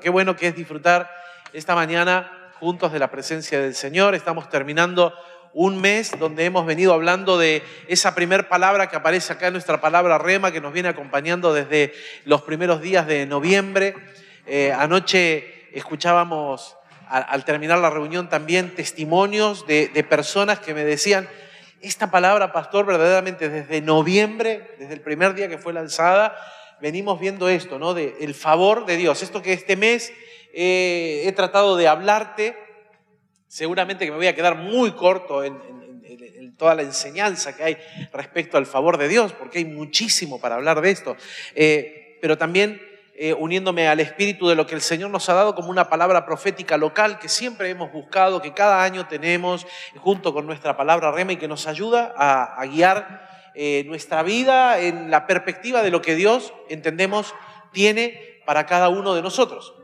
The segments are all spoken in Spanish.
Qué bueno que es disfrutar esta mañana juntos de la presencia del Señor. Estamos terminando un mes donde hemos venido hablando de esa primer palabra que aparece acá, nuestra palabra rema, que nos viene acompañando desde los primeros días de noviembre. Eh, anoche escuchábamos al, terminar la reunión también testimonios de, de personas que me decían, esta palabra, pastor, verdaderamente desde noviembre, desde el primer día que fue lanzada, venimos viendo esto, ¿no? De el favor de Dios. Esto que este mes eh, he tratado de hablarte, seguramente que me voy a quedar muy corto en, toda la enseñanza que hay respecto al favor de Dios, porque hay muchísimo para hablar de esto. Eh, pero también eh, uniéndome al espíritu de lo que el Señor nos ha dado como una palabra profética local que siempre hemos buscado, que cada año tenemos junto con nuestra palabra rema y que nos ayuda a guiar eh, nuestra vida en la perspectiva de lo que Dios, entendemos, tiene para cada uno de nosotros.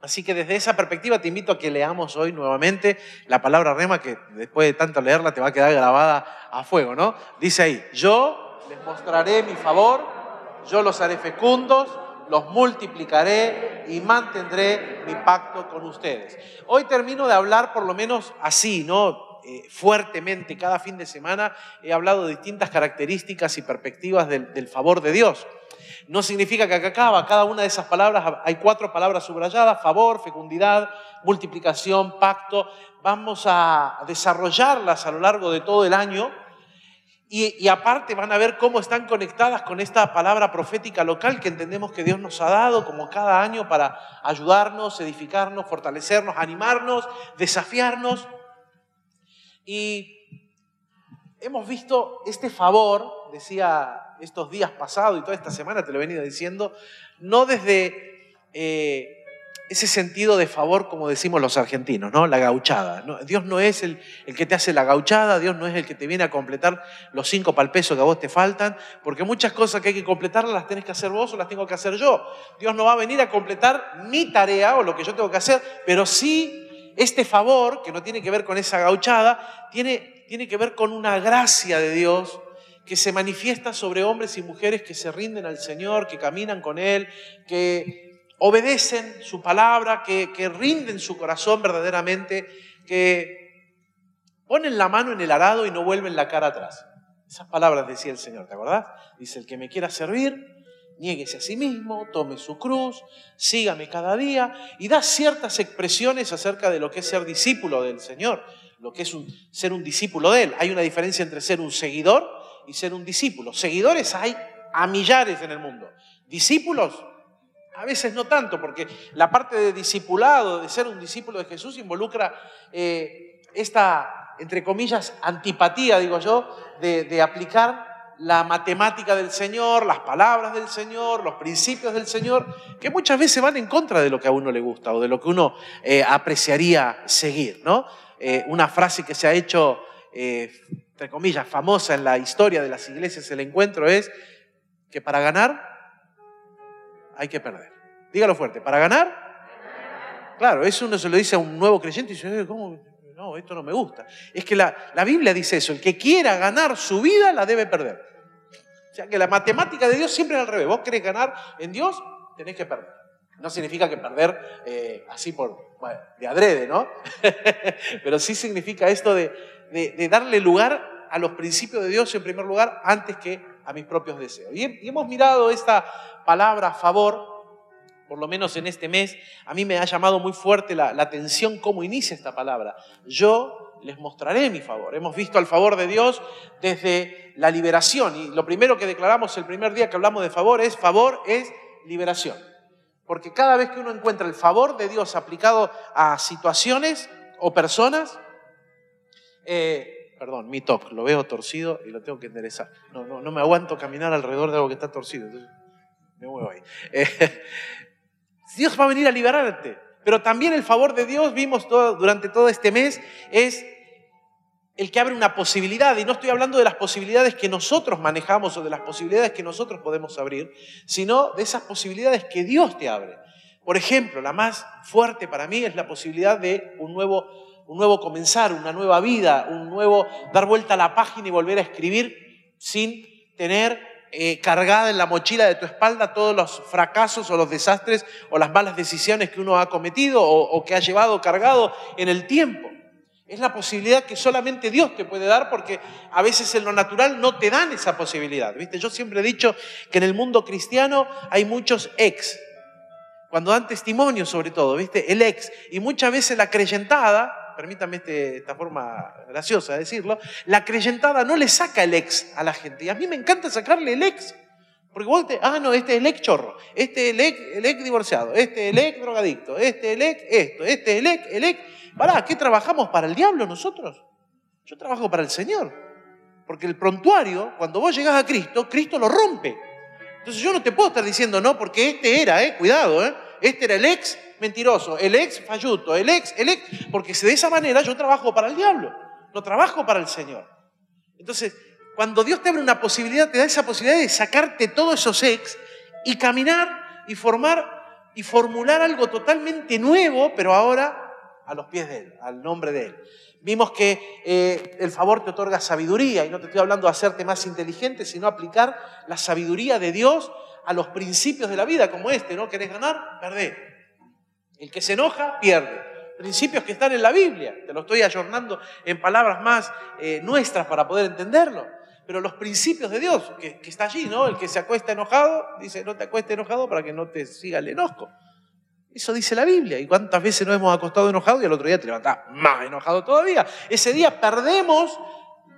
Así que desde esa perspectiva te invito a que leamos hoy nuevamente la palabra rema que después de tanto leerla te va a quedar grabada a fuego, ¿no? Dice ahí, yo les mostraré mi favor, yo los haré fecundos, los multiplicaré y mantendré mi pacto con ustedes. Hoy termino de hablar por lo menos así, ¿no? Eh, fuertemente cada fin de semana, he hablado de distintas características y perspectivas del, favor de Dios. No significa que acá acaba, cada una de esas palabras, hay cuatro palabras subrayadas, favor, fecundidad, multiplicación, pacto. Vamos a desarrollarlas a lo largo de todo el año y, y, aparte van a ver cómo están conectadas con esta palabra profética local que entendemos que Dios nos ha dado como cada año para ayudarnos, edificarnos, fortalecernos, animarnos, desafiarnos. Y hemos visto este favor, decía estos días pasados y toda esta semana te lo he venido diciendo, no desde eh, ese sentido de favor como decimos los argentinos, ¿no? La gauchada. Dios no es el, el, que te hace la gauchada, Dios no es el que te viene a completar los cinco palpesos que a vos te faltan, porque muchas cosas que hay que completar las tenés que hacer vos o las tengo que hacer yo. Dios no va a venir a completar mi tarea o lo que yo tengo que hacer, pero sí este favor, que no tiene que ver con esa gauchada, tiene, tiene que ver con una gracia de Dios que se manifiesta sobre hombres y mujeres que se rinden al Señor, que caminan con Él, que obedecen su palabra, que, que rinden su corazón verdaderamente, que ponen la mano en el arado y no vuelven la cara atrás. Esas palabras decía el Señor, ¿te acordás? Dice, el que me quiera servir, Niéguese a sí mismo, tome su cruz, sígame cada día y da ciertas expresiones acerca de lo que es ser discípulo del Señor, lo que es ser un discípulo de Él. Hay una diferencia entre ser un seguidor y ser un discípulo. Seguidores hay a millares en el mundo. Discípulos, a veces no tanto, porque la parte de discipulado, de ser un discípulo de Jesús, involucra eh, esta, entre comillas, antipatía, digo yo, de, de aplicar la matemática del Señor, las palabras del Señor, los principios del Señor, que muchas veces van en contra de lo que a uno le gusta o de lo que uno eh, apreciaría seguir. ¿no? Eh, una frase que se ha hecho, eh, entre comillas, famosa en la historia de las iglesias, el encuentro, es que para ganar hay que perder. Dígalo fuerte, para ganar, claro, eso uno se lo dice a un nuevo creyente y dice, ¿cómo? No, esto no me gusta. Es que la, Biblia dice eso, el que quiera ganar su vida la debe perder. O sea que la matemática de Dios siempre es al revés. Vos querés ganar en Dios, tenés que perder. No significa que perder eh, así por, de adrede, ¿no? Pero sí significa esto de, de, darle lugar a los principios de Dios en primer lugar antes que a mis propios deseos. Y, hemos mirado esta palabra a favor por lo menos en este mes, a mí me ha llamado muy fuerte la, atención cómo inicia esta palabra. Yo les mostraré mi favor. Hemos visto el favor de Dios desde la liberación. Y lo primero que declaramos el primer día que hablamos de favor es favor es liberación. Porque cada vez que uno encuentra el favor de Dios aplicado a situaciones o personas, eh, perdón, mi toque, lo veo torcido y lo tengo que enderezar. No, no, no me aguanto caminar alrededor de algo que está torcido. Entonces, me muevo ahí. Eh, Dios va a venir a liberarte. Pero también el favor de Dios, vimos todo, durante todo este mes, es el que abre una posibilidad. Y no estoy hablando de las posibilidades que nosotros manejamos o de las posibilidades que nosotros podemos abrir, sino de esas posibilidades que Dios te abre. Por ejemplo, la más fuerte para mí es la posibilidad de un nuevo, un nuevo comenzar, una nueva vida, un nuevo dar vuelta a la página y volver a escribir sin tener eh, cargada en la mochila de tu espalda todos los fracasos o los desastres o las malas decisiones que uno ha cometido o, que ha llevado cargado en el tiempo. Es la posibilidad que solamente Dios te puede dar porque a veces en lo natural no te dan esa posibilidad. ¿viste? Yo siempre he dicho que en el mundo cristiano hay muchos ex. Cuando dan testimonio sobre todo, ¿viste? El ex. Y muchas veces la creyentada, permítame este, esta forma graciosa de decirlo, la creyentada no le saca el ex a la gente. Y a mí me encanta sacarle el ex. Porque vos te, ah, no, este es el ex chorro, este es el ex, el ex divorciado, este es el ex drogadicto, este es el ex esto, este es el ex, el ex. Pará, ¿qué trabajamos para el diablo nosotros? Yo trabajo para el Señor. Porque el prontuario, cuando vos llegás a Cristo, Cristo lo rompe. Entonces yo no te puedo estar diciendo, no, porque este era, eh, cuidado, eh, este era el ex mentiroso, el ex falluto, el ex, el ex, porque de esa manera yo trabajo para el diablo, no trabajo para el Señor. Entonces, cuando Dios te abre una posibilidad, te da esa posibilidad de sacarte todos esos ex y caminar y formar y formular algo totalmente nuevo, pero ahora a los pies de Él, al nombre de Él. Vimos que eh, el favor te otorga sabiduría, y no te estoy hablando de hacerte más inteligente, sino aplicar la sabiduría de Dios a los principios de la vida, como este, ¿no? ¿Querés ganar? Perdé. El que se enoja, pierde. Principios que están en la Biblia. Te lo estoy ayornando en palabras más eh, nuestras para poder entenderlo. Pero los principios de Dios, que, está allí, ¿no? El que se acuesta enojado, dice, no te acuestes enojado para que no te siga el enojo. Eso dice la Biblia. ¿Y cuántas veces nos hemos acostado enojados y al otro día te levantás más enojado todavía? Ese día perdemos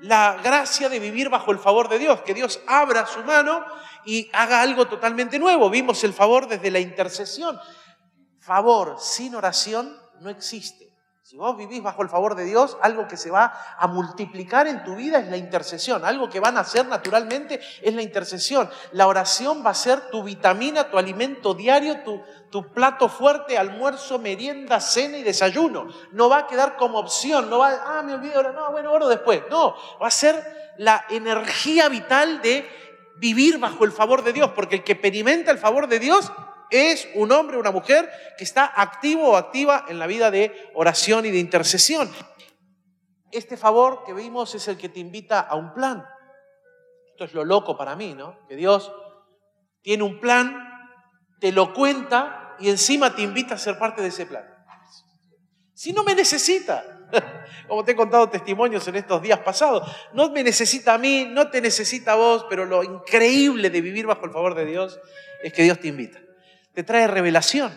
la gracia de vivir bajo el favor de Dios, que Dios abra su mano y haga algo totalmente nuevo. Vimos el favor desde la intercesión favor sin oración no existe. Si vos vivís bajo el favor de Dios, algo que se va a multiplicar en tu vida es la intercesión. Algo que van a hacer naturalmente es la intercesión. La oración va a ser tu vitamina, tu alimento diario, tu, plato fuerte, almuerzo, merienda, cena y desayuno. No va a quedar como opción. No va, ah, me olvidé ahora, no, bueno, oro después. No, va a ser la energía vital de vivir bajo el favor de Dios. Porque el que experimenta el favor de Dios es un hombre o una mujer que está activo o activa en la vida de oración y de intercesión. Este favor que vimos es el que te invita a un plan. Esto es lo loco para mí, ¿no? Que Dios tiene un plan, te lo cuenta y encima te invita a ser parte de ese plan. Si no me necesita, como te he contado testimonios en estos días pasados, no me necesita a mí, no te necesita a vos, pero lo increíble de vivir bajo el favor de Dios es que Dios te invita te trae revelación.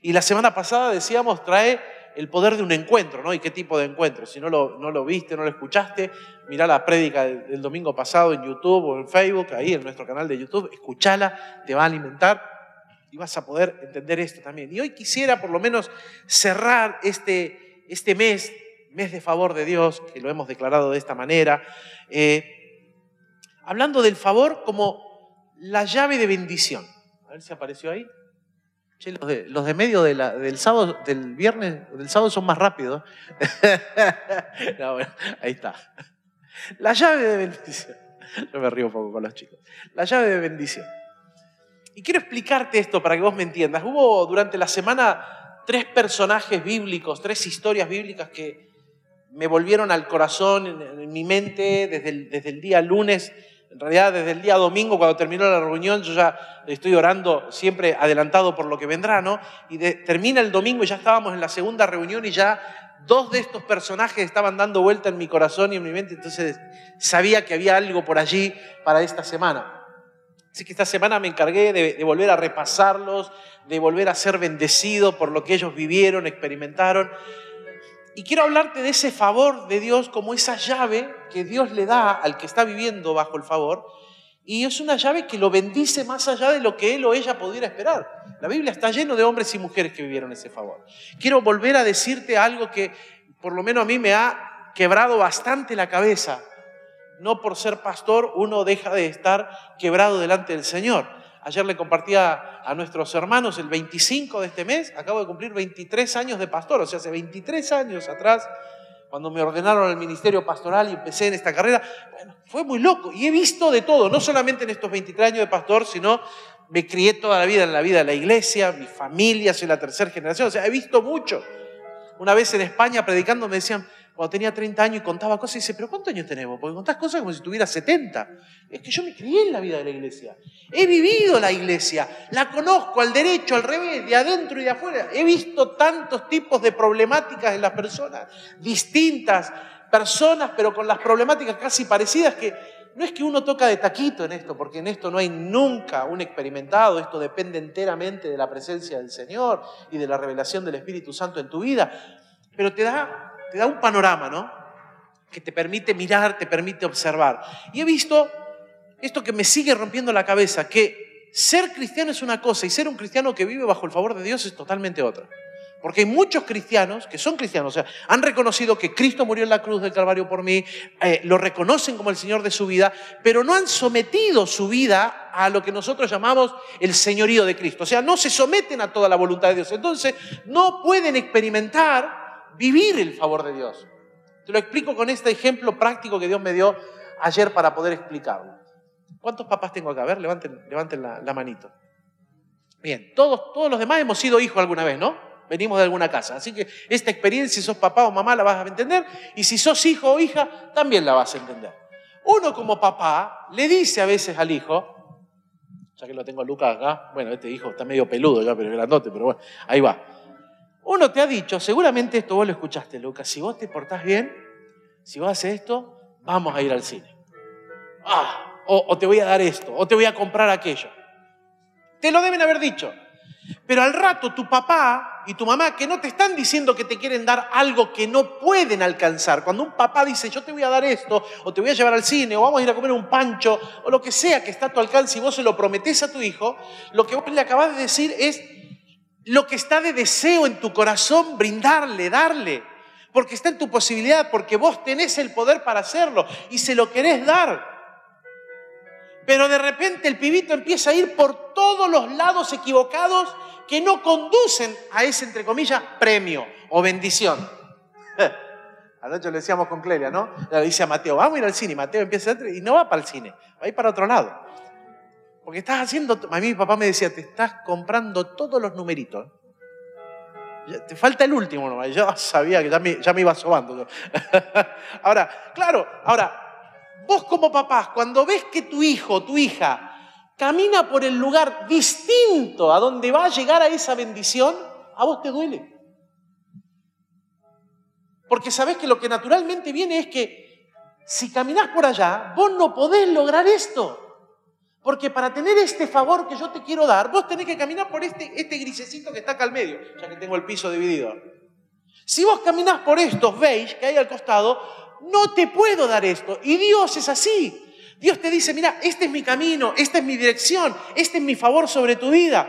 Y la semana pasada decíamos, trae el poder de un encuentro, ¿no? ¿Y qué tipo de encuentro? Si no lo, no lo viste, no lo escuchaste, mira la prédica del, domingo pasado en YouTube o en Facebook, ahí en nuestro canal de YouTube, escúchala, te va a alimentar y vas a poder entender esto también. Y hoy quisiera por lo menos cerrar este, este mes, mes de favor de Dios, que lo hemos declarado de esta manera, eh, hablando del favor como la llave de bendición. A ver si apareció ahí los de, medio del sábado, del viernes, del sábado son más rápidos. ahí está. La llave de bendición. Yo me río un poco con los chicos. La llave de bendición. Y quiero explicarte esto para que vos me entiendas. Hubo durante la semana tres personajes bíblicos, tres historias bíblicas que me volvieron al corazón, en, mi mente, desde el día lunes en realidad, desde el día domingo, cuando terminó la reunión, yo ya estoy orando siempre adelantado por lo que vendrá, ¿no? Y termina el domingo y ya estábamos en la segunda reunión y ya dos de estos personajes estaban dando vuelta en mi corazón y en mi mente, entonces sabía que había algo por allí para esta semana. Así que esta semana me encargué de, de volver a repasarlos, de volver a ser bendecido por lo que ellos vivieron, experimentaron. Y quiero hablarte de ese favor de Dios como esa llave que Dios le da al que está viviendo bajo el favor. Y es una llave que lo bendice más allá de lo que él o ella pudiera esperar. La Biblia está lleno de hombres y mujeres que vivieron ese favor. Quiero volver a decirte algo que por lo menos a mí me ha quebrado bastante la cabeza. No por ser pastor uno deja de estar quebrado delante del Señor. Ayer le compartía a nuestros hermanos el 25 de este mes, acabo de cumplir 23 años de pastor, o sea, hace 23 años atrás, cuando me ordenaron al ministerio pastoral y empecé en esta carrera, fue muy loco. Y he visto de todo, no solamente en estos 23 años de pastor, sino me crié toda la vida en la vida de la iglesia, mi familia, soy la tercera generación, o sea, he visto mucho. Una vez en España predicando me decían, cuando tenía 30 años y contaba cosas, y dice, pero ¿cuántos años tenemos? Porque contás cosas como si tuviera 70. Es que yo me crié en la vida de la iglesia. He vivido la iglesia, la conozco al derecho, al revés, de adentro y de afuera. He visto tantos tipos de problemáticas en las personas, distintas personas, pero con las problemáticas casi parecidas que no es que uno toca de taquito en esto, porque en esto no hay nunca un experimentado, esto depende enteramente de la presencia del Señor y de la revelación del Espíritu Santo en tu vida, pero te da, te da un panorama, ¿no? Que te permite mirar, te permite observar. Y he visto esto que me sigue rompiendo la cabeza, que ser cristiano es una cosa y ser un cristiano que vive bajo el favor de Dios es totalmente otra. Porque hay muchos cristianos que son cristianos, o sea, han reconocido que Cristo murió en la cruz del Calvario por mí, eh, lo reconocen como el Señor de su vida, pero no han sometido su vida a lo que nosotros llamamos el señorío de Cristo. O sea, no se someten a toda la voluntad de Dios. Entonces, no pueden experimentar vivir el favor de Dios. Te lo explico con este ejemplo práctico que Dios me dio ayer para poder explicarlo. ¿Cuántos papás tengo acá? A ver, levanten, levanten la, manito. Bien, todos, todos los demás hemos sido hijos alguna vez, ¿no? venimos de alguna casa. Así que esta experiencia, si sos papá o mamá, la vas a entender. Y si sos hijo o hija, también la vas a entender. Uno como papá le dice a veces al hijo, ya que lo tengo a Lucas acá, bueno, este hijo está medio peludo ya, pero es grandote, pero bueno, ahí va. Uno te ha dicho, seguramente esto vos lo escuchaste, Lucas, si vos te portás bien, si vos haces esto, vamos a ir al cine. Ah, o, o te voy a dar esto, o te voy a comprar aquello. Te lo deben haber dicho. Pero al rato tu papá y tu mamá que no te están diciendo que te quieren dar algo que no pueden alcanzar. Cuando un papá dice yo te voy a dar esto, o te voy a llevar al cine, o vamos a ir a comer un pancho, o lo que sea que está a tu alcance y vos se lo prometés a tu hijo, lo que vos le acabas de decir es lo que está de deseo en tu corazón, brindarle, darle. Porque está en tu posibilidad, porque vos tenés el poder para hacerlo y se lo querés dar. Pero de repente el pibito empieza a ir por todos los lados equivocados que no conducen a ese, entre comillas, premio o bendición. Anoche le decíamos con Clelia, ¿no? Le dice a Mateo, vamos a ir al cine. Mateo empieza a y no va para el cine, va a ir para otro lado. Porque estás haciendo, a mí mi papá me decía, te estás comprando todos los numeritos. Te falta el último nomás. Yo sabía que ya me, iba sobando. ahora, claro, ahora, Vos como papás, cuando ves que tu hijo tu hija camina por el lugar distinto a donde va a llegar a esa bendición, a vos te duele. Porque sabés que lo que naturalmente viene es que si caminás por allá, vos no podés lograr esto. Porque para tener este favor que yo te quiero dar, vos tenés que caminar por este, este grisecito que está acá al medio, ya que tengo el piso dividido. Si vos caminás por estos beige que hay al costado, no te puedo dar esto. Y Dios es así. Dios te dice, mira, este es mi camino, esta es mi dirección, este es mi favor sobre tu vida.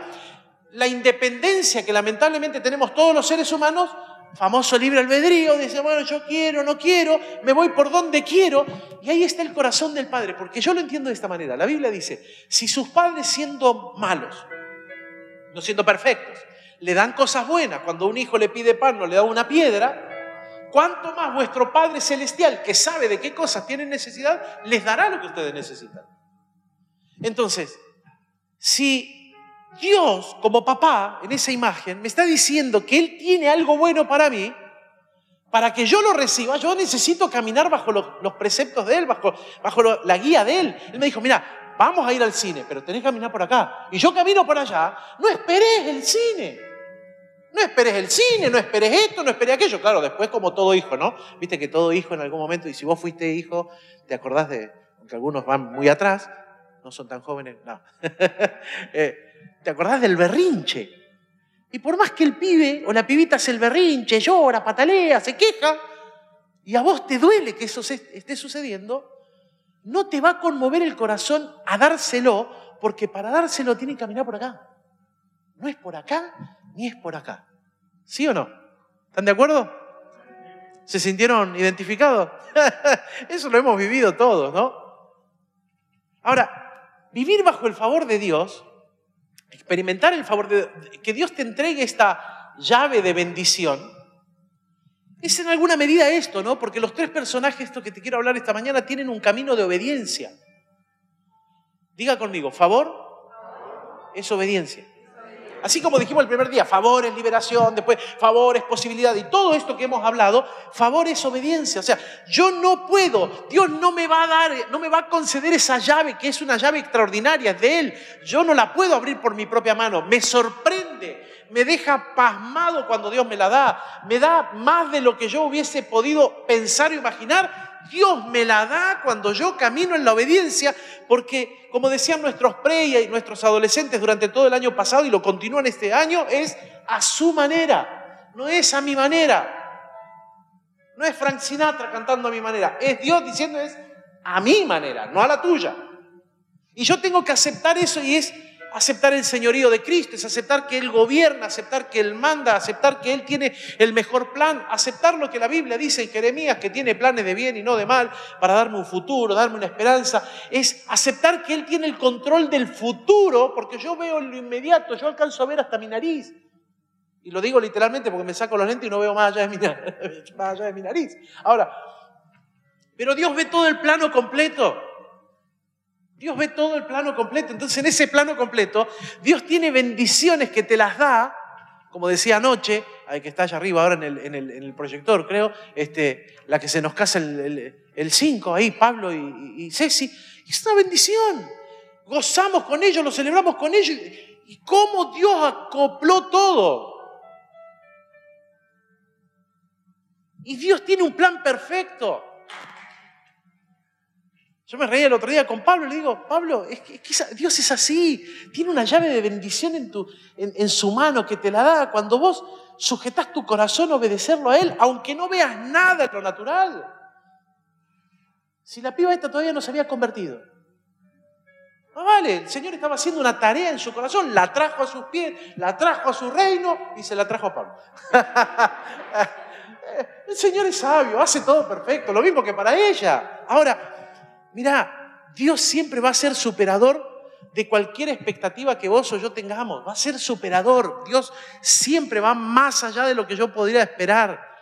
La independencia que lamentablemente tenemos todos los seres humanos, famoso libre albedrío, dice, bueno, yo quiero, no quiero, me voy por donde quiero. Y ahí está el corazón del Padre, porque yo lo entiendo de esta manera. La Biblia dice, si sus padres siendo malos, no siendo perfectos, le dan cosas buenas, cuando un hijo le pide pan, no le da una piedra, ¿Cuánto más vuestro Padre Celestial, que sabe de qué cosas tienen necesidad, les dará lo que ustedes necesitan? Entonces, si Dios como papá en esa imagen me está diciendo que Él tiene algo bueno para mí, para que yo lo reciba, yo necesito caminar bajo los, preceptos de Él, bajo, la guía de Él. Él me dijo, mira, vamos a ir al cine, pero tenés que caminar por acá. Y yo camino por allá, no esperes el cine. No esperes el cine, no esperes esto, no esperes aquello. Claro, después como todo hijo, ¿no? Viste que todo hijo en algún momento, y si vos fuiste hijo, te acordás de, aunque algunos van muy atrás, no son tan jóvenes, no. Eh, te acordás del berrinche. Y por más que el pibe o la pibita hace el berrinche, llora, patalea, se queja, y a vos te duele que eso esté sucediendo, no te va a conmover el corazón a dárselo, porque para dárselo tiene que caminar por acá. No es por acá, ni es por acá. ¿Sí o no? ¿Están de acuerdo? ¿Se sintieron identificados? Eso lo hemos vivido todos, ¿no? Ahora, vivir bajo el favor de Dios, experimentar el favor de Dios, que Dios te entregue esta llave de bendición, es en alguna medida esto, ¿no? Porque los tres personajes, esto que te quiero hablar esta mañana, tienen un camino de obediencia. Diga conmigo, favor es obediencia. Así como dijimos el primer día, favor es liberación, después favor es posibilidad y todo esto que hemos hablado, favor es obediencia. O sea, yo no puedo, Dios no me va a dar, no me va a conceder esa llave que es una llave extraordinaria, de Él. Yo no la puedo abrir por mi propia mano. Me sorprende, me deja pasmado cuando Dios me la da. Me da más de lo que yo hubiese podido pensar o imaginar Dios me la da cuando yo camino en la obediencia, porque como decían nuestros pre y nuestros adolescentes durante todo el año pasado y lo continúan este año, es a su manera, no es a mi manera. No es Frank Sinatra cantando a mi manera, es Dios diciendo es a mi manera, no a la tuya. Y yo tengo que aceptar eso y es aceptar el señorío de Cristo, es aceptar que Él gobierna, aceptar que Él manda, aceptar que Él tiene el mejor plan, aceptar lo que la Biblia dice en Jeremías, que tiene planes de bien y no de mal, para darme un futuro, darme una esperanza, es aceptar que Él tiene el control del futuro, porque yo veo en lo inmediato, yo alcanzo a ver hasta mi nariz. Y lo digo literalmente porque me saco los lentes y no veo más allá de mi, más allá de mi nariz. Ahora, pero Dios ve todo el plano completo. Dios ve todo el plano completo. Entonces, en ese plano completo, Dios tiene bendiciones que te las da, como decía anoche, que está allá arriba ahora en el, proyector, creo, este, la que se nos casa el 5, ahí, Pablo y, y, Ceci. Es una bendición. Gozamos con ellos, lo celebramos con ellos. Y cómo Dios acopló todo. Y Dios tiene un plan perfecto. Yo me reía el otro día con Pablo y le digo, Pablo, es que, Dios es así, tiene una llave de bendición en, su mano que te la da cuando vos sujetás tu corazón a obedecerlo a Él, aunque no veas nada en lo natural. Si la piba esta todavía no se había convertido. No vale, el Señor estaba haciendo una tarea en su corazón, la trajo a sus pies, la trajo a su reino y se la trajo a Pablo. el Señor es sabio, hace todo perfecto, lo mismo que para ella. Ahora, Mira, Dios siempre va a ser superador de cualquier expectativa que vos o yo tengamos. Va a ser superador. Dios siempre va más allá de lo que yo podría esperar.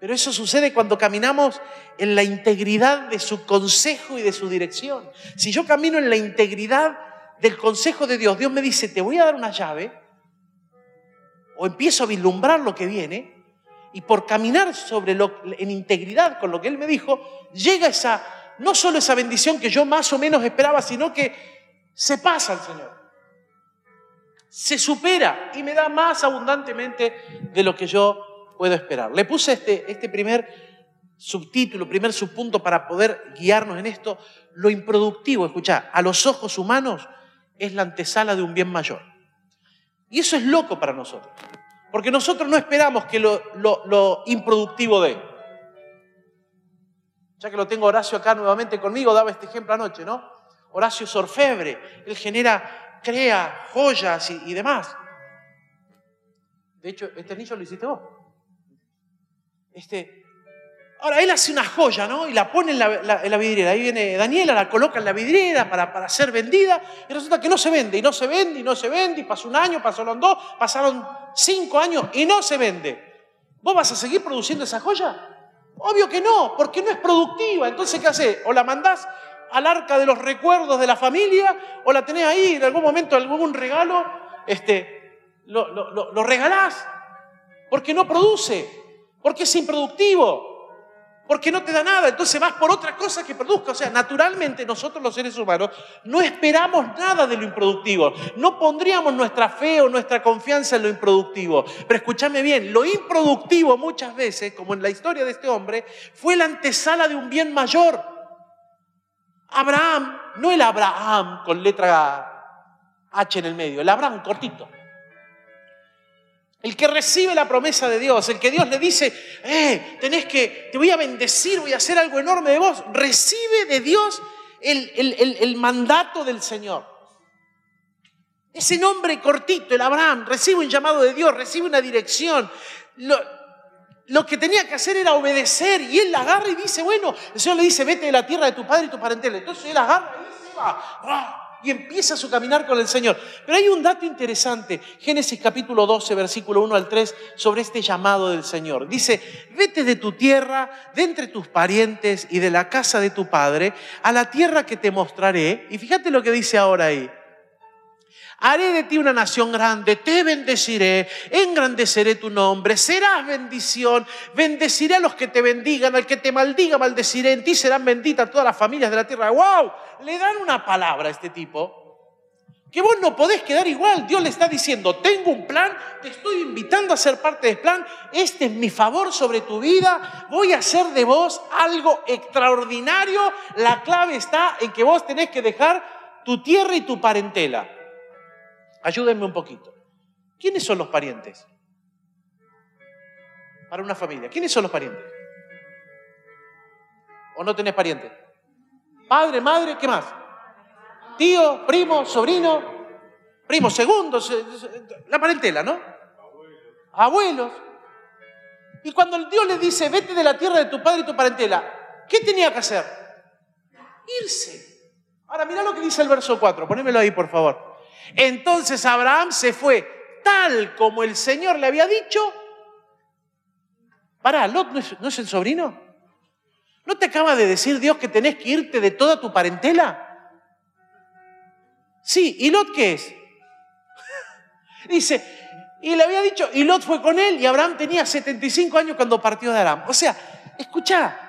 Pero eso sucede cuando caminamos en la integridad de su consejo y de su dirección. Si yo camino en la integridad del consejo de Dios, Dios me dice, te voy a dar una llave, o empiezo a vislumbrar lo que viene, y por caminar sobre lo, en integridad con lo que Él me dijo, llega esa no solo esa bendición que yo más o menos esperaba, sino que se pasa al Señor. Se supera y me da más abundantemente de lo que yo puedo esperar. Le puse este, este primer subtítulo, primer subpunto para poder guiarnos en esto. Lo improductivo, escucha, a los ojos humanos es la antesala de un bien mayor. Y eso es loco para nosotros. Porque nosotros no esperamos que lo, lo, lo improductivo dé. Ya que lo tengo Horacio acá nuevamente conmigo, daba este ejemplo anoche, ¿no? Horacio es orfebre, él genera, crea joyas y, demás. De hecho, este anillo lo hiciste vos. Este, ahora, él hace una joya, ¿no? Y la pone en la, vidriera. Ahí viene Daniela, la coloca en la vidriera para, para, ser vendida. Y resulta que no se vende, y no se vende, y no se vende. Y pasó un año, pasaron dos, pasaron cinco años, y no se vende. ¿Vos vas a seguir produciendo esa joya? Obvio que no, porque no es productiva. Entonces, ¿qué haces? O la mandás al arca de los recuerdos de la familia, o la tenés ahí en algún momento, algún regalo, este, lo, lo regalás, porque no produce, porque es improductivo porque no te da nada, entonces vas por otra cosa que produzca. O sea, naturalmente nosotros los seres humanos no esperamos nada de lo improductivo, no pondríamos nuestra fe o nuestra confianza en lo improductivo. Pero escúchame bien, lo improductivo muchas veces, como en la historia de este hombre, fue la antesala de un bien mayor. Abraham, no el Abraham con letra H en el medio, el Abraham cortito. El que recibe la promesa de Dios, el que Dios le dice, eh, tenés que, te voy a bendecir, voy a hacer algo enorme de vos, recibe de Dios el, mandato del Señor. Ese nombre cortito, el Abraham, recibe un llamado de Dios, recibe una dirección. Lo, lo que tenía que hacer era obedecer y él la agarra y dice, bueno, el Señor le dice, vete de la tierra de tu padre y tu parentela. Entonces él agarra y se va y empieza su caminar con el Señor. Pero hay un dato interesante, Génesis capítulo 12, versículo 1 al 3, sobre este llamado del Señor. Dice, vete de tu tierra, de entre tus parientes y de la casa de tu padre, a la tierra que te mostraré. Y fíjate lo que dice ahora ahí. Haré de ti una nación grande, te bendeciré, engrandeceré tu nombre, serás bendición, bendeciré a los que te bendigan, al que te maldiga, maldeciré, en ti serán benditas todas las familias de la tierra. ¡Wow! Le dan una palabra a este tipo que vos no podés quedar igual. Dios le está diciendo, tengo un plan, te estoy invitando a ser parte del plan, este es mi favor sobre tu vida, voy a hacer de vos algo extraordinario. La clave está en que vos tenés que dejar tu tierra y tu parentela. Ayúdenme un poquito. ¿Quiénes son los parientes? Para una familia. ¿Quiénes son los parientes? ¿O no tenés parientes? Padre, madre, ¿qué más? Tío, primo, sobrino, primo segundo, la parentela, ¿no? Abuelos. Y cuando Dios le dice, vete de la tierra de tu padre y tu parentela, ¿qué tenía que hacer? Irse. Ahora mira lo que dice el verso 4, ponémelo ahí por favor. Entonces Abraham se fue tal como el Señor le había dicho. Pará, Lot no es, el sobrino. ¿No te acaba de decir Dios que tenés que irte de toda tu parentela? Sí, ¿y Lot qué es? Dice, y le había dicho, y Lot fue con él, y Abraham tenía 75 años cuando partió de Aram. O sea, escucha,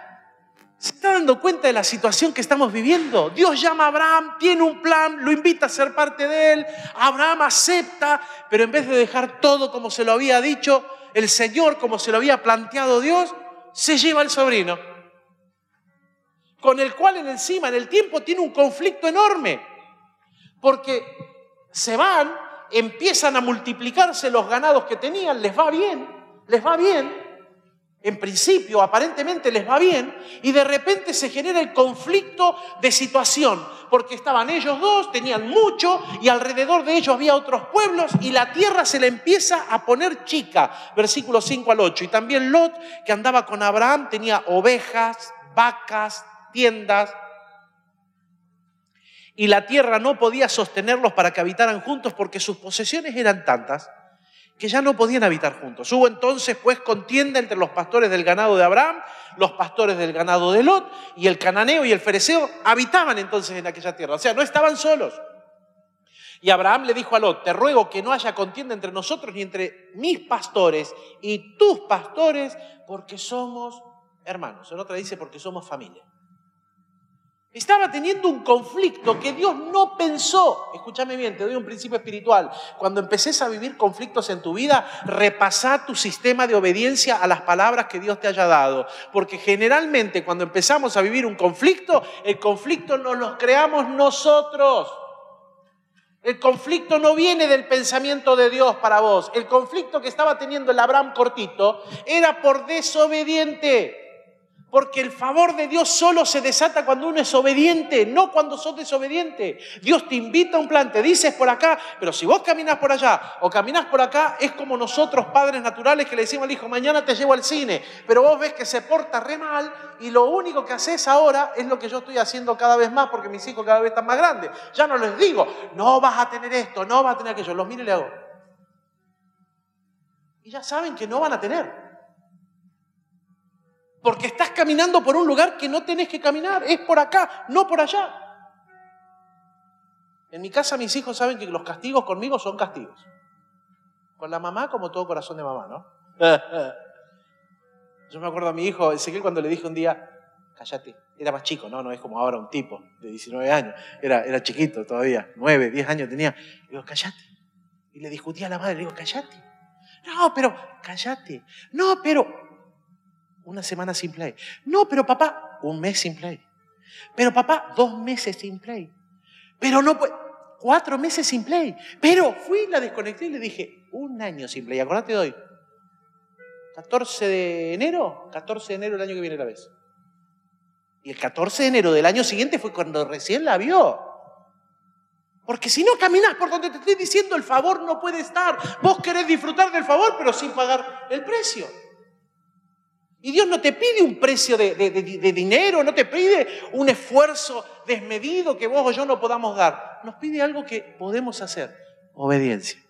¿Se está dando cuenta de la situación que estamos viviendo? Dios llama a Abraham, tiene un plan, lo invita a ser parte de él. Abraham acepta, pero en vez de dejar todo como se lo había dicho el Señor, como se lo había planteado Dios, se lleva al sobrino. Con el cual en encima, en el tiempo, tiene un conflicto enorme. Porque se van, empiezan a multiplicarse los ganados que tenían, les va bien, les va bien, en principio, aparentemente les va bien, y de repente se genera el conflicto de situación, porque estaban ellos dos, tenían mucho, y alrededor de ellos había otros pueblos, y la tierra se le empieza a poner chica, versículos 5 al 8. Y también Lot, que andaba con Abraham, tenía ovejas, vacas, tiendas, y la tierra no podía sostenerlos para que habitaran juntos porque sus posesiones eran tantas que ya no podían habitar juntos. Hubo entonces pues contienda entre los pastores del ganado de Abraham, los pastores del ganado de Lot, y el cananeo y el fereceo habitaban entonces en aquella tierra. O sea, no estaban solos. Y Abraham le dijo a Lot, te ruego que no haya contienda entre nosotros ni entre mis pastores y tus pastores, porque somos hermanos. En otra dice, porque somos familia. Estaba teniendo un conflicto que Dios no pensó. Escúchame bien, te doy un principio espiritual. Cuando empeces a vivir conflictos en tu vida, repasá tu sistema de obediencia a las palabras que Dios te haya dado. Porque generalmente cuando empezamos a vivir un conflicto, el conflicto nos lo creamos nosotros. El conflicto no viene del pensamiento de Dios para vos. El conflicto que estaba teniendo el Abraham cortito era por desobediente. Porque el favor de Dios solo se desata cuando uno es obediente, no cuando sos desobediente. Dios te invita a un plan, te dices por acá, pero si vos caminas por allá o caminas por acá, es como nosotros padres naturales que le decimos al hijo, mañana te llevo al cine, pero vos ves que se porta re mal y lo único que haces ahora es lo que yo estoy haciendo cada vez más porque mis hijos cada vez están más grandes. Ya no les digo, no vas a tener esto, no vas a tener aquello, los miro y le hago. Y ya saben que no van a tener. Porque estás caminando por un lugar que no tenés que caminar. Es por acá, no por allá. En mi casa mis hijos saben que los castigos conmigo son castigos. Con la mamá como todo corazón de mamá, ¿no? Yo me acuerdo a mi hijo Ezequiel cuando le dije un día, cállate. Era más chico, ¿no? No es como ahora un tipo de 19 años. Era, era chiquito todavía, 9, 10 años tenía. Le digo, cállate. Y le discutía a la madre, le digo, cállate. No, pero, cállate. No, pero, una semana sin play. No, pero papá, un mes sin play. Pero papá, dos meses sin play. Pero no puede, cuatro meses sin play. Pero fui, la desconecté y le dije, un año sin play. Acordate de hoy. 14 de enero, 14 de enero del año que viene la vez. Y el 14 de enero del año siguiente fue cuando recién la vio. Porque si no caminas por donde te estoy diciendo, el favor no puede estar. Vos querés disfrutar del favor, pero sin pagar el precio. Y Dios no te pide un precio de, dinero, no te pide un esfuerzo desmedido que vos o yo no podamos dar. Nos pide algo que podemos hacer, obediencia.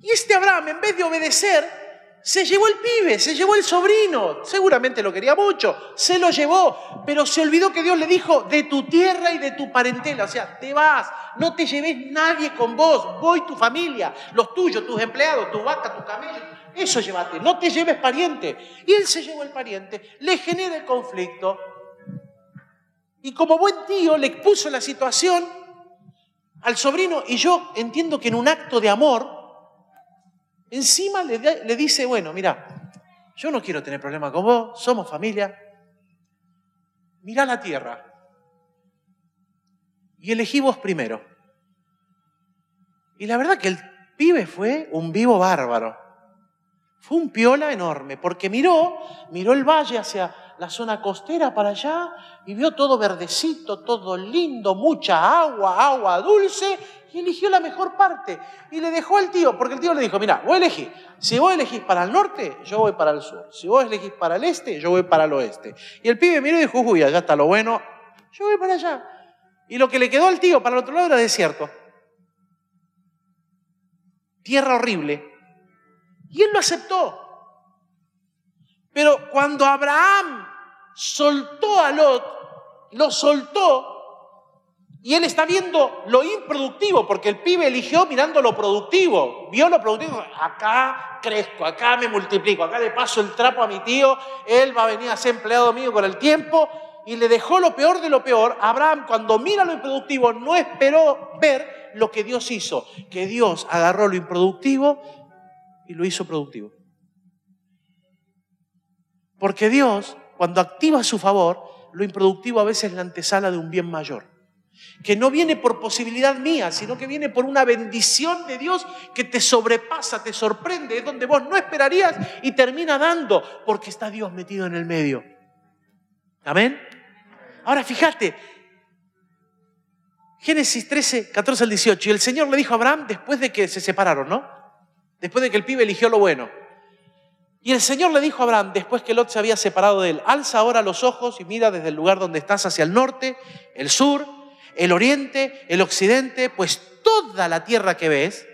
Y este Abraham, en vez de obedecer, Se llevó el pibe, se llevó el sobrino, seguramente lo quería mucho, se lo llevó, pero se olvidó que Dios le dijo, de tu tierra y de tu parentela, o sea, te vas, no te lleves nadie con vos, voy tu familia, los tuyos, tus empleados, tu vaca, tu camello, eso llévate, no te lleves pariente. Y él se llevó el pariente, le genera el conflicto, y como buen tío le expuso la situación al sobrino, y yo entiendo que en un acto de amor, Encima le, dice, bueno, mira, yo no quiero tener problema con vos, somos familia. Mirá la tierra. Y elegí vos primero. Y la verdad que el pibe fue un vivo bárbaro. Fue un piola enorme, porque miró, miró el valle hacia la zona costera para allá y vio todo verdecito, todo lindo, mucha agua, agua dulce, y eligió la mejor parte. Y le dejó al tío, porque el tío le dijo, mira, voy a elegir. Si vos elegís para el norte, yo voy para el sur. Si vos elegís para el este, yo voy para el oeste. Y el pibe miró y dijo, uy, allá está lo bueno, yo voy para allá. Y lo que le quedó al tío para el otro lado era desierto. Tierra horrible. Y él lo aceptó. Pero cuando Abraham soltó a Lot, lo soltó, y él está viendo lo improductivo, porque el pibe eligió mirando lo productivo. Vio lo productivo, acá crezco, acá me multiplico, acá le paso el trapo a mi tío, él va a venir a ser empleado mío con el tiempo, y le dejó lo peor de lo peor. Abraham, cuando mira lo improductivo, no esperó ver lo que Dios hizo, que Dios agarró lo improductivo y lo hizo productivo. Porque Dios, cuando activa su favor, lo improductivo a veces es la antesala de un bien mayor. Que no viene por posibilidad mía, sino que viene por una bendición de Dios que te sobrepasa, te sorprende, es donde vos no esperarías y termina dando, porque está Dios metido en el medio. Amén. Ahora fíjate, Génesis 13, 14 al 18. Y el Señor le dijo a Abraham después de que se separaron, ¿no? Después de que el pibe eligió lo bueno. Y el Señor le dijo a Abraham, después que Lot se había separado de él, alza ahora los ojos y mira desde el lugar donde estás hacia el norte, el sur, el oriente, el occidente, pues toda la tierra que ves,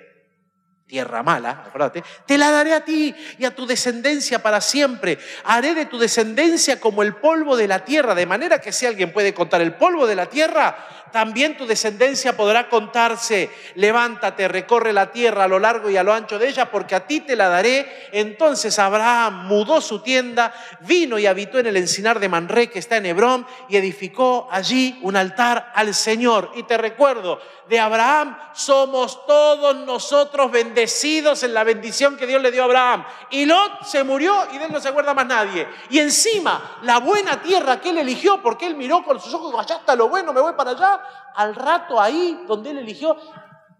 tierra mala, acuérdate, te la daré a ti y a tu descendencia para siempre. Haré de tu descendencia como el polvo de la tierra, de manera que si alguien puede contar el polvo de la tierra, también tu descendencia podrá contarse. Levántate, recorre la tierra a lo largo y a lo ancho de ella, porque a ti te la daré. Entonces Abraham mudó su tienda, vino y habitó en el encinar de Manré, que está en Hebrón, y edificó allí un altar al Señor. Y te recuerdo, de Abraham somos todos nosotros bendecidos en la bendición que Dios le dio a Abraham. Y Lot se murió y de él no se acuerda más nadie. Y encima, la buena tierra que él eligió, porque él miró con sus ojos, allá está lo bueno, me voy para allá al rato ahí donde él eligió,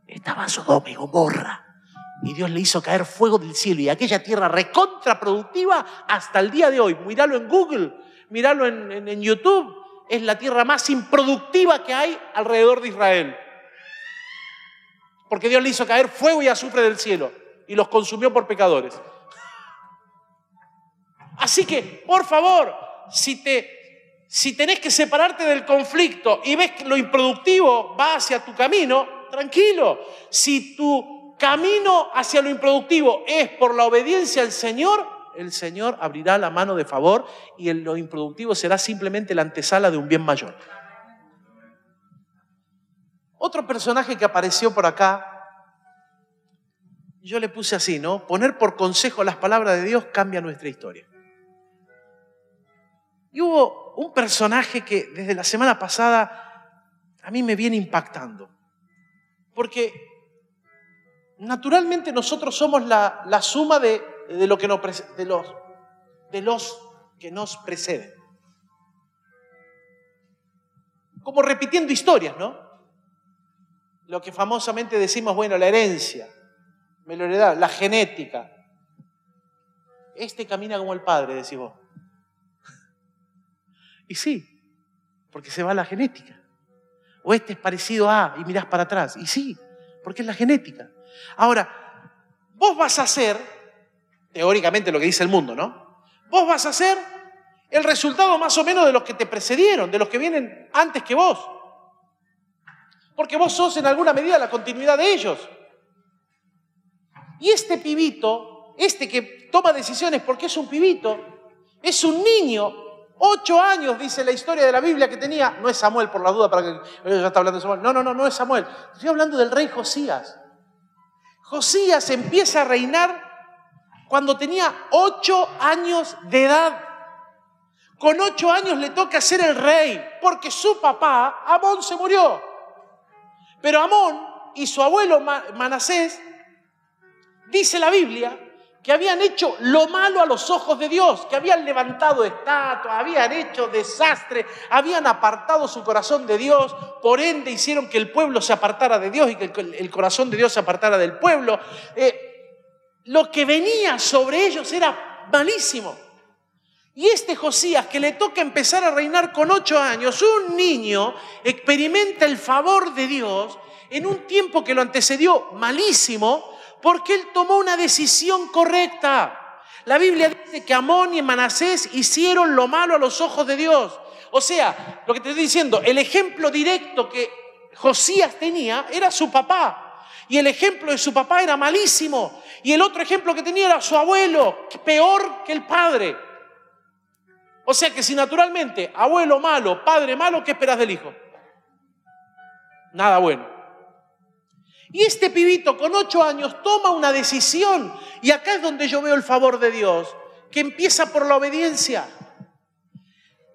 estaba Sodoma y Gomorra. Y Dios le hizo caer fuego del cielo y aquella tierra recontraproductiva hasta el día de hoy. Míralo en Google, míralo en YouTube. Es la tierra más improductiva que hay alrededor de Israel. Porque Dios le hizo caer fuego y azufre del cielo y los consumió por pecadores. Así que, por favor, si te si tenés que separarte del conflicto y ves que lo improductivo va hacia tu camino, tranquilo. Si tu camino hacia lo improductivo es por la obediencia al Señor, el Señor abrirá la mano de favor y lo improductivo será simplemente la antesala de un bien mayor. Otro personaje que apareció por acá, yo le puse así, ¿no? Poner por consejo las palabras de Dios cambia nuestra historia. Y hubo un personaje que desde la semana pasada a mí me viene impactando. Porque naturalmente nosotros somos la, suma de, lo que nos, de, los, de los que nos preceden. Como repitiendo historias, ¿no? Lo que famosamente decimos, bueno, la herencia, me lo la genética. Este camina como el padre, decís vos. Y sí, porque se va la genética. O este es parecido a, y mirás para atrás. Y sí, porque es la genética. Ahora, vos vas a ser, teóricamente lo que dice el mundo, ¿no? Vos vas a ser el resultado más o menos de los que te precedieron, de los que vienen antes que vos. Porque vos sos en alguna medida la continuidad de ellos. Y este pibito este que toma decisiones porque es un pibito, es un niño, ocho años dice la historia de la Biblia que tenía, no es Samuel por la duda, para que ya está hablando de Samuel, no, no, no, no es Samuel, estoy hablando del rey Josías. Josías empieza a reinar cuando tenía ocho años de edad. Con ocho años le toca ser el rey, porque su papá, Amón, se murió. Pero Amón y su abuelo Manasés, dice la Biblia, que habían hecho lo malo a los ojos de Dios, que habían levantado estatuas, habían hecho desastre, habían apartado su corazón de Dios, por ende hicieron que el pueblo se apartara de Dios y que el corazón de Dios se apartara del pueblo. Eh, lo que venía sobre ellos era malísimo. Y este Josías, que le toca empezar a reinar con ocho años, un niño, experimenta el favor de Dios en un tiempo que lo antecedió malísimo, porque él tomó una decisión correcta. La Biblia dice que Amón y Manasés hicieron lo malo a los ojos de Dios. O sea, lo que te estoy diciendo, el ejemplo directo que Josías tenía era su papá. Y el ejemplo de su papá era malísimo. Y el otro ejemplo que tenía era su abuelo, peor que el padre. O sea que si naturalmente abuelo malo, padre malo, ¿qué esperas del hijo? Nada bueno. Y este pibito con ocho años toma una decisión. Y acá es donde yo veo el favor de Dios, que empieza por la obediencia.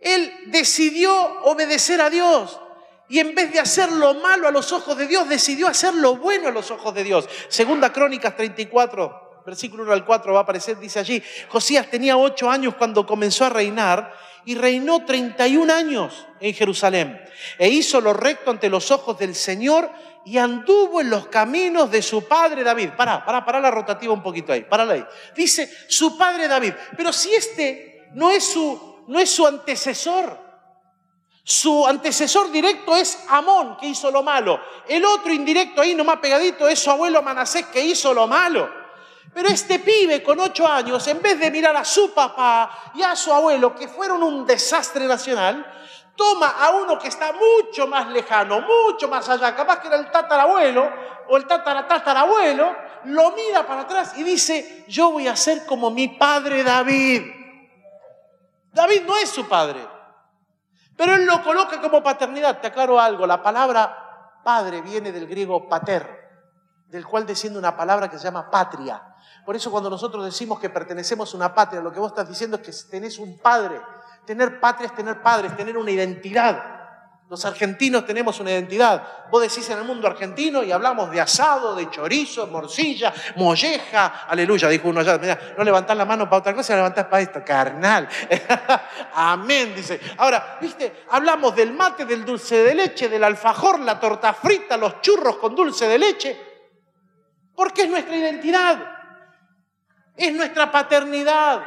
Él decidió obedecer a Dios. Y en vez de hacer lo malo a los ojos de Dios, decidió hacer lo bueno a los ojos de Dios. Segunda Crónicas 34, versículo 1 al 4 va a aparecer, dice allí, Josías tenía 8 años cuando comenzó a reinar y reinó 31 años en Jerusalén. E hizo lo recto ante los ojos del Señor y anduvo en los caminos de su padre David. Pará, pará, pará la rotativa un poquito ahí, pará ahí. Dice su padre David, pero si este no es su, no es su antecesor, su antecesor directo es Amón, que hizo lo malo. El otro indirecto ahí, nomás pegadito, es su abuelo Manasés, que hizo lo malo. Pero este pibe con ocho años, en vez de mirar a su papá y a su abuelo, que fueron un desastre nacional, toma a uno que está mucho más lejano, mucho más allá, capaz que era el tatarabuelo o el tataratatarabuelo, lo mira para atrás y dice, yo voy a ser como mi padre David. David no es su padre, pero él lo coloca como paternidad. Te aclaro algo, la palabra padre viene del griego pater, del cual desciende una palabra que se llama patria. Por eso cuando nosotros decimos que pertenecemos a una patria, lo que vos estás diciendo es que tenés un padre. Tener patria es tener padres, tener una identidad. Los argentinos tenemos una identidad. Vos decís en el mundo argentino y hablamos de asado, de chorizo, morcilla, molleja. Aleluya, dijo uno allá. No levantás la mano para otra cosa, levantás para esto, carnal. Amén, dice. Ahora, viste, hablamos del mate, del dulce de leche, del alfajor, la torta frita, los churros con dulce de leche. Porque es nuestra identidad es nuestra paternidad.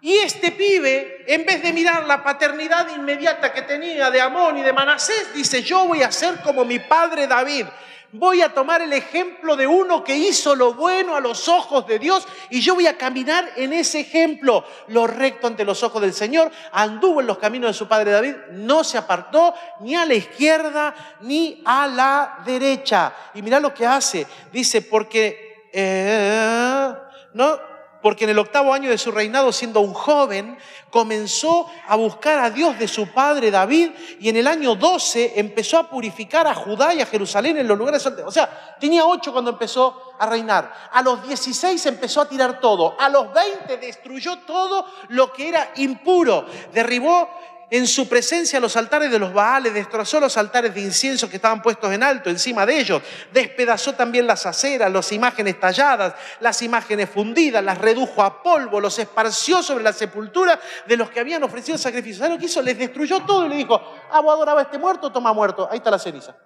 Y este pibe, en vez de mirar la paternidad inmediata que tenía de Amón y de Manasés, dice, yo voy a ser como mi padre David. Voy a tomar el ejemplo de uno que hizo lo bueno a los ojos de Dios y yo voy a caminar en ese ejemplo, lo recto ante los ojos del Señor. Anduvo en los caminos de su padre David, no se apartó ni a la izquierda ni a la derecha. Y mira lo que hace. Dice, porque eh, ¿no? Porque en el octavo año de su reinado, siendo un joven, comenzó a buscar a Dios de su padre David y en el año 12 empezó a purificar a Judá y a Jerusalén en los lugares O sea, tenía ocho cuando empezó a reinar. A los 16 empezó a tirar todo. A los 20 destruyó todo lo que era impuro. Derribó en su presencia los altares de los Baales, destrozó los altares de incienso que estaban puestos en alto encima de ellos, despedazó también las aceras, las imágenes talladas, las imágenes fundidas, las redujo a polvo, los esparció sobre la sepultura de los que habían ofrecido sacrificios. ¿Sabes lo que hizo? Les destruyó todo y le dijo, ah, vos adoraba a este muerto, toma muerto, ahí está la ceniza.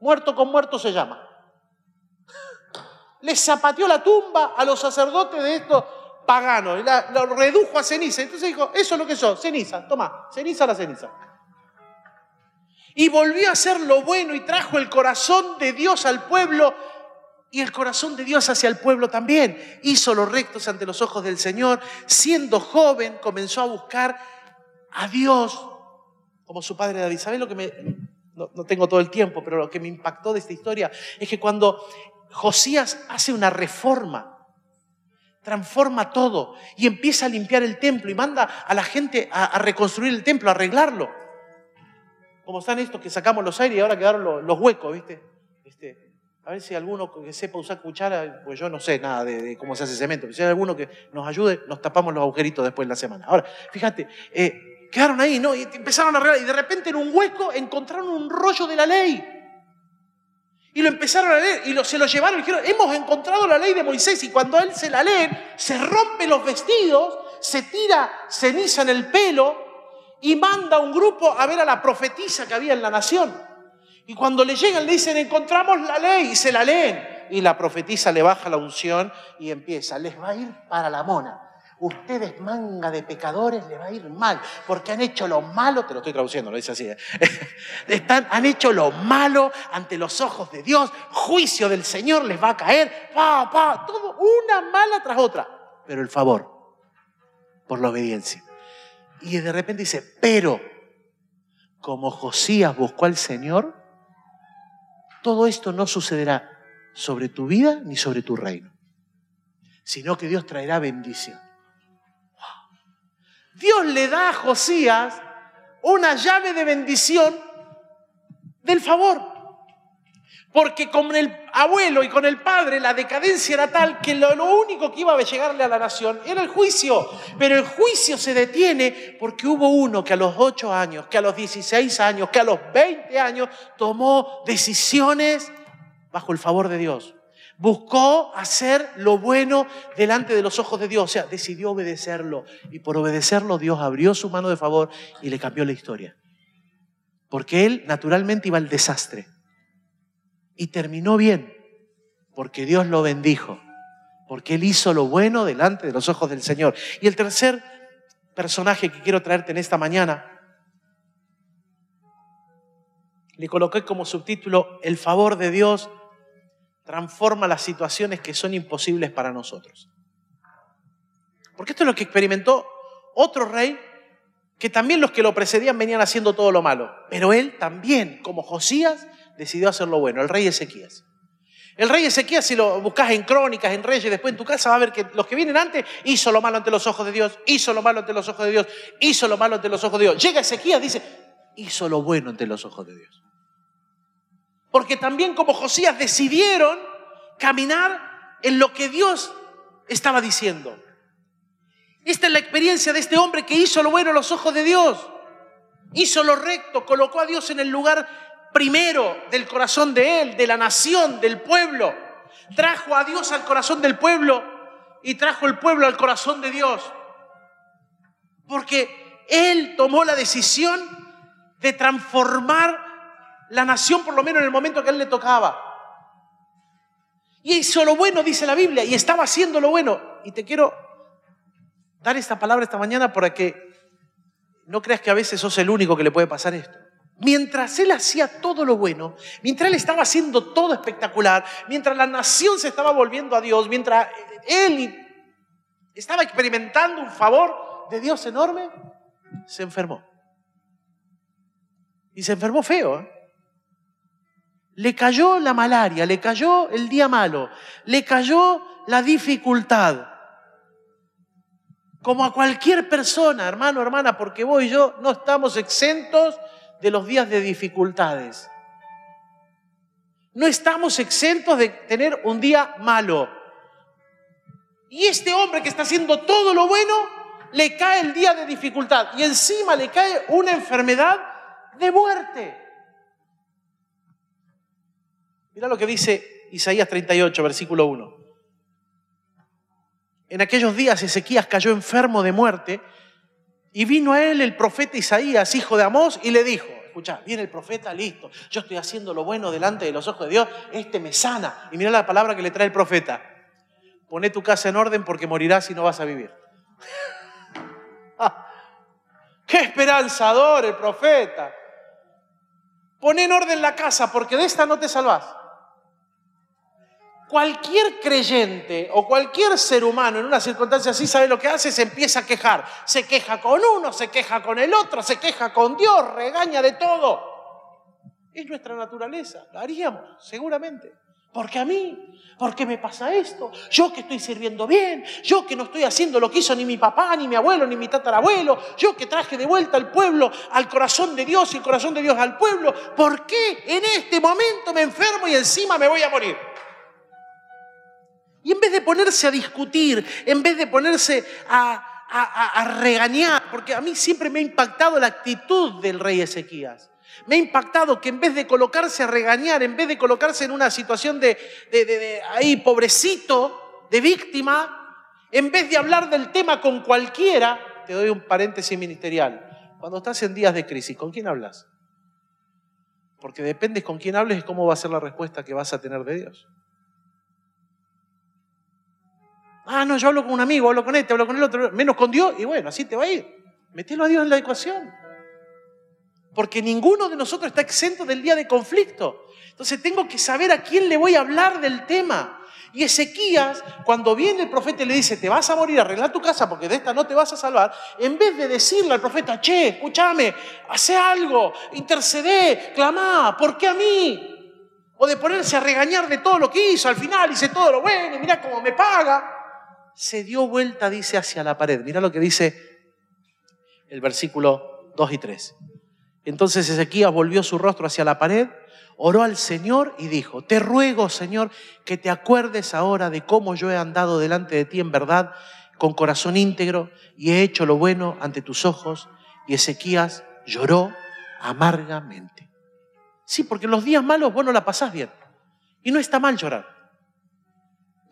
Muerto con muerto se llama. Les zapateó la tumba a los sacerdotes de estos pagano, y lo redujo a ceniza. Entonces dijo, eso es lo que sos, ceniza, toma, ceniza la ceniza. Y volvió a hacer lo bueno y trajo el corazón de Dios al pueblo y el corazón de Dios hacia el pueblo también. Hizo los rectos ante los ojos del Señor. Siendo joven comenzó a buscar a Dios como su padre David. ¿Sabes lo que me... No tengo todo el tiempo, pero lo que me impactó de esta historia es que cuando Josías hace una reforma, transforma todo y empieza a limpiar el templo y manda a la gente a, reconstruir el templo, a arreglarlo. Como están estos que sacamos los aires y ahora quedaron los, huecos, ¿viste? Este, a ver si alguno que sepa usar cuchara, pues yo no sé nada de, cómo se hace cemento, pero si hay alguno que nos ayude, nos tapamos los agujeritos después de la semana. Ahora, fíjate, eh, quedaron ahí, ¿no? Y empezaron a arreglar, y de repente en un hueco encontraron un rollo de la ley. Y lo empezaron a leer y se lo llevaron y dijeron, hemos encontrado la ley de Moisés. Y cuando él se la lee, se rompe los vestidos, se tira ceniza en el pelo y manda a un grupo a ver a la profetisa que había en la nación. Y cuando le llegan le dicen, encontramos la ley y se la leen. Y la profetisa le baja la unción y empieza, les va a ir para la mona. Ustedes, manga de pecadores, les va a ir mal, porque han hecho lo malo, te lo estoy traduciendo, lo dice así, ¿eh? Han hecho lo malo ante los ojos de Dios, juicio del Señor les va a caer, pa, pa, todo una mala tras otra, pero el favor, por la obediencia. Y de repente dice, pero como Josías buscó al Señor, todo esto no sucederá sobre tu vida ni sobre tu reino, sino que Dios traerá bendición. Dios le da a Josías una llave de bendición del favor. Porque con el abuelo y con el padre la decadencia era tal que lo, único que iba a llegarle a la nación era el juicio. Pero el juicio se detiene porque hubo uno que a los 8 años, que a los 16 años, que a los 20 años tomó decisiones bajo el favor de Dios. Buscó hacer lo bueno delante de los ojos de Dios. O sea, decidió obedecerlo. Y por obedecerlo Dios abrió su mano de favor y le cambió la historia. Porque él naturalmente iba al desastre y terminó bien, porque Dios lo bendijo, porque Él hizo lo bueno delante de los ojos del Señor. Y el tercer personaje que quiero traerte en esta mañana, le coloqué como subtítulo, El favor de Dios transforma las situaciones que son imposibles para nosotros. Porque esto es lo que experimentó otro rey, que también los que lo precedían venían haciendo todo lo malo, pero él también, como Josías, decidió hacer lo bueno, el rey Ezequías. El rey Ezequías, si lo buscas en crónicas, en reyes, después en tu casa, va a ver que los que vienen antes hizo lo malo ante los ojos de Dios, hizo lo malo ante los ojos de Dios, hizo lo malo ante los ojos de Dios. Llega Ezequías, dice, hizo lo bueno ante los ojos de Dios. Porque también como Josías decidieron caminar en lo que Dios estaba diciendo. Esta es la experiencia de este hombre que hizo lo bueno a los ojos de Dios. Hizo lo recto, colocó a Dios en el lugar primero del corazón de él, de la nación, del pueblo. Trajo a Dios al corazón del pueblo y trajo el pueblo al corazón de Dios. Porque él tomó la decisión de transformar la nación, por lo menos en el momento que a él le tocaba. Y hizo lo bueno, dice la Biblia, y estaba haciendo lo bueno. Y te quiero dar esta palabra esta mañana para que no creas que a veces sos el único que le puede pasar esto. Mientras él hacía todo lo bueno, mientras él estaba haciendo todo espectacular, mientras la nación se estaba volviendo a Dios, mientras él estaba experimentando un favor de Dios enorme, se enfermó. Y se enfermó feo. ¿eh? Le cayó la malaria, le cayó el día malo, le cayó la dificultad. Como a cualquier persona, hermano, hermana, porque vos y yo no estamos exentos de los días de dificultades. No estamos exentos de tener un día malo. Y este hombre que está haciendo todo lo bueno, le cae el día de dificultad y encima le cae una enfermedad de muerte. Mira lo que dice Isaías 38, versículo 1. En aquellos días Ezequías cayó enfermo de muerte y vino a él el profeta Isaías, hijo de Amós, y le dijo, escucha, viene el profeta, listo, yo estoy haciendo lo bueno delante de los ojos de Dios, este me sana. Y mira la palabra que le trae el profeta, pone tu casa en orden porque morirás y no vas a vivir. ¡Qué esperanzador el profeta! Pone en orden la casa porque de esta no te salvás cualquier creyente o cualquier ser humano en una circunstancia así sabe lo que hace, se empieza a quejar. Se queja con uno, se queja con el otro, se queja con Dios, regaña de todo. Es nuestra naturaleza, lo haríamos, seguramente. ¿Por qué a mí? ¿Por qué me pasa esto? Yo que estoy sirviendo bien, yo que no estoy haciendo lo que hizo ni mi papá, ni mi abuelo, ni mi tatarabuelo, yo que traje de vuelta al pueblo, al corazón de Dios y el corazón de Dios al pueblo, ¿por qué en este momento me enfermo y encima me voy a morir? Y en vez de ponerse a discutir, en vez de ponerse a, regañar, porque a mí siempre me ha impactado la actitud del rey Ezequías. Me ha impactado que en vez de colocarse a regañar, en vez de colocarse en una situación de, ahí pobrecito, de víctima, en vez de hablar del tema con cualquiera, te doy un paréntesis ministerial. Cuando estás en días de crisis, ¿con quién hablas? Porque depende con quién hables y cómo va a ser la respuesta que vas a tener de Dios. Ah, no, yo hablo con un amigo, hablo con este, hablo con el otro, menos con Dios, y bueno, así te va a ir. Metelo a Dios en la ecuación. Porque ninguno de nosotros está exento del día de conflicto. Entonces tengo que saber a quién le voy a hablar del tema. Y Ezequías, cuando viene el profeta y le dice, te vas a morir, arregla tu casa porque de esta no te vas a salvar, en vez de decirle al profeta, che, escúchame, hace algo, intercede, clama, ¿por qué a mí? O de ponerse a regañar de todo lo que hizo, al final hice todo lo bueno y mira cómo me paga se dio vuelta, dice, hacia la pared. Mira lo que dice el versículo 2 y 3. Entonces Ezequías volvió su rostro hacia la pared, oró al Señor y dijo, te ruego, Señor, que te acuerdes ahora de cómo yo he andado delante de ti en verdad, con corazón íntegro, y he hecho lo bueno ante tus ojos. Y Ezequías lloró amargamente. Sí, porque en los días malos vos no la pasás bien. Y no está mal llorar.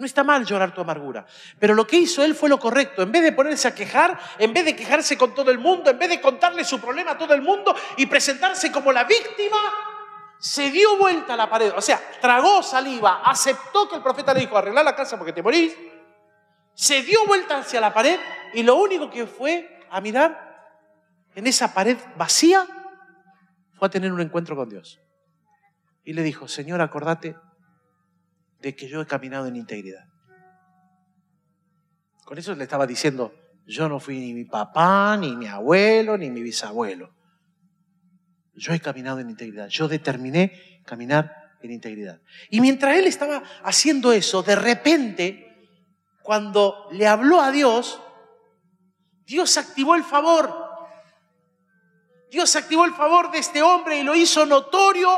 No está mal llorar tu amargura. Pero lo que hizo él fue lo correcto. En vez de ponerse a quejar, en vez de quejarse con todo el mundo, en vez de contarle su problema a todo el mundo y presentarse como la víctima, se dio vuelta a la pared. O sea, tragó saliva, aceptó que el profeta le dijo, arregla la casa porque te morís. Se dio vuelta hacia la pared y lo único que fue a mirar en esa pared vacía fue a tener un encuentro con Dios. Y le dijo, Señor, acordate de que yo he caminado en integridad. Con eso le estaba diciendo, yo no fui ni mi papá, ni mi abuelo, ni mi bisabuelo. Yo he caminado en integridad. Yo determiné caminar en integridad. Y mientras él estaba haciendo eso, de repente, cuando le habló a Dios, Dios activó el favor. Dios activó el favor de este hombre y lo hizo notorio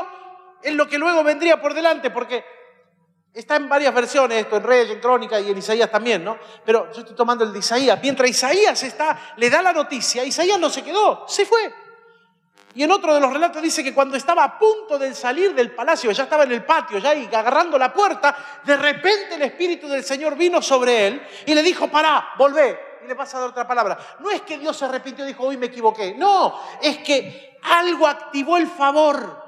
en lo que luego vendría por delante, porque Está en varias versiones esto, en Reyes, en Crónica y en Isaías también, ¿no? Pero yo estoy tomando el de Isaías. Mientras Isaías está, le da la noticia, Isaías no se quedó, se fue. Y en otro de los relatos dice que cuando estaba a punto de salir del palacio, ya estaba en el patio, ya ahí agarrando la puerta, de repente el Espíritu del Señor vino sobre él y le dijo, pará, volvé. Y le pasa a dar otra palabra. No es que Dios se arrepintió y dijo, hoy me equivoqué. No, es que algo activó el favor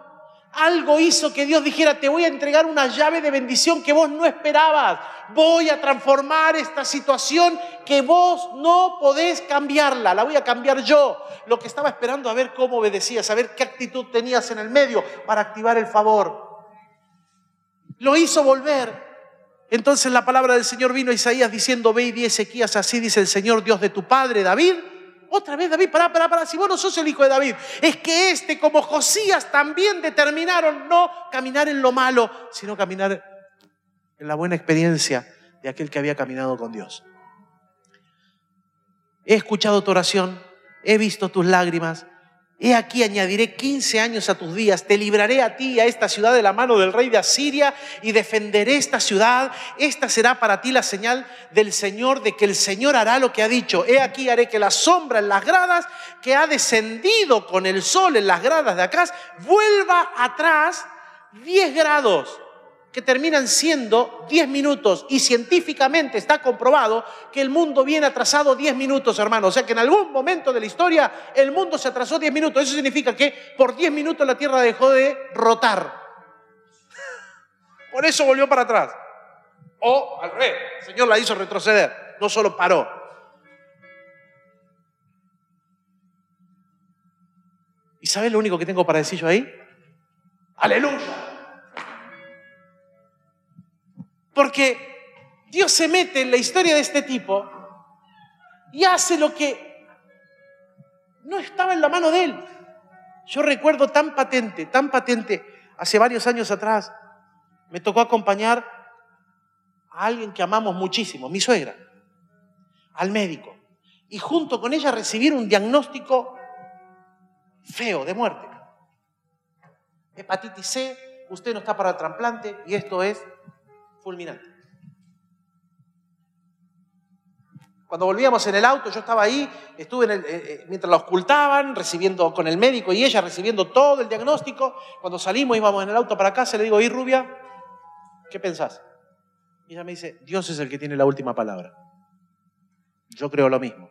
algo hizo que Dios dijera, te voy a entregar una llave de bendición que vos no esperabas. Voy a transformar esta situación que vos no podés cambiarla. La voy a cambiar yo. Lo que estaba esperando a ver cómo obedecías, a ver qué actitud tenías en el medio para activar el favor. Lo hizo volver. Entonces la palabra del Señor vino a Isaías diciendo, ve y di Ezequías, así dice el Señor Dios de tu padre David otra vez David, pará, pará, pará, si vos no sos el hijo de David, es que este como Josías también determinaron no caminar en lo malo, sino caminar en la buena experiencia de aquel que había caminado con Dios. He escuchado tu oración, he visto tus lágrimas, He aquí añadiré 15 años a tus días, te libraré a ti y a esta ciudad de la mano del rey de Asiria y defenderé esta ciudad. Esta será para ti la señal del Señor de que el Señor hará lo que ha dicho. He aquí haré que la sombra en las gradas que ha descendido con el sol en las gradas de acá vuelva atrás 10 grados que terminan siendo 10 minutos y científicamente está comprobado que el mundo viene atrasado 10 minutos, hermano. O sea que en algún momento de la historia el mundo se atrasó 10 minutos. Eso significa que por 10 minutos la Tierra dejó de rotar. Por eso volvió para atrás. O al revés, el Señor la hizo retroceder, no solo paró. ¿Y sabes lo único que tengo para decir yo ahí? Aleluya. Porque Dios se mete en la historia de este tipo y hace lo que no estaba en la mano de él. Yo recuerdo tan patente, tan patente, hace varios años atrás, me tocó acompañar a alguien que amamos muchísimo, mi suegra, al médico, y junto con ella recibir un diagnóstico feo de muerte. Hepatitis C, usted no está para el trasplante y esto es fulminante. Cuando volvíamos en el auto, yo estaba ahí, estuve en el, eh, eh, mientras la ocultaban, recibiendo con el médico y ella recibiendo todo el diagnóstico. Cuando salimos, íbamos en el auto para casa, le digo, ¿y rubia? ¿Qué pensás? Y ella me dice, Dios es el que tiene la última palabra. Yo creo lo mismo.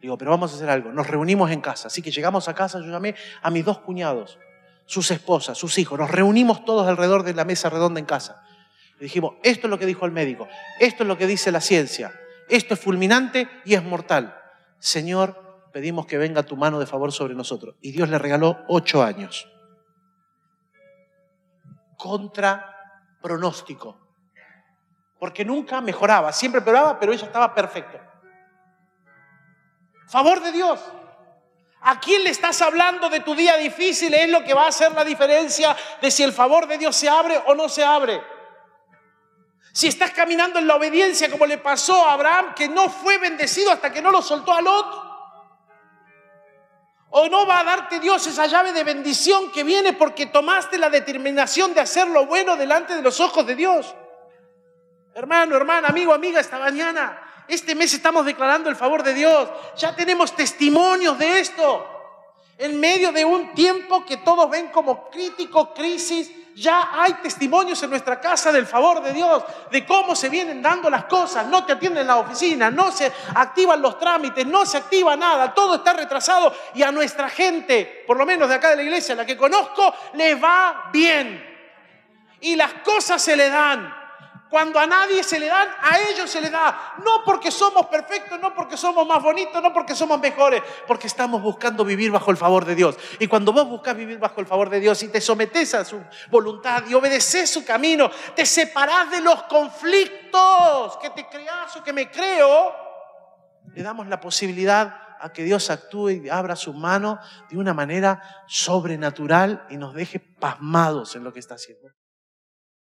Digo, pero vamos a hacer algo. Nos reunimos en casa. Así que llegamos a casa, yo llamé a mis dos cuñados, sus esposas, sus hijos. Nos reunimos todos alrededor de la mesa redonda en casa. Dijimos, esto es lo que dijo el médico, esto es lo que dice la ciencia, esto es fulminante y es mortal. Señor, pedimos que venga tu mano de favor sobre nosotros. Y Dios le regaló ocho años. Contra pronóstico. Porque nunca mejoraba, siempre empeoraba, pero ella estaba perfecta. Favor de Dios. ¿A quién le estás hablando de tu día difícil? Es lo que va a hacer la diferencia de si el favor de Dios se abre o no se abre. Si estás caminando en la obediencia como le pasó a Abraham, que no fue bendecido hasta que no lo soltó a Lot. O no va a darte Dios esa llave de bendición que viene porque tomaste la determinación de hacer lo bueno delante de los ojos de Dios. Hermano, hermana, amigo, amiga, esta mañana, este mes estamos declarando el favor de Dios. Ya tenemos testimonios de esto. En medio de un tiempo que todos ven como crítico, crisis, ya hay testimonios en nuestra casa del favor de Dios, de cómo se vienen dando las cosas. No te atienden la oficina, no se activan los trámites, no se activa nada, todo está retrasado y a nuestra gente, por lo menos de acá de la iglesia, la que conozco, le va bien. Y las cosas se le dan. Cuando a nadie se le dan, a ellos se le da. No porque somos perfectos, no porque somos más bonitos, no porque somos mejores, porque estamos buscando vivir bajo el favor de Dios. Y cuando vos buscas vivir bajo el favor de Dios y te sometes a su voluntad y obedeces su camino, te separás de los conflictos que te creas o que me creo, le damos la posibilidad a que Dios actúe y abra su mano de una manera sobrenatural y nos deje pasmados en lo que está haciendo.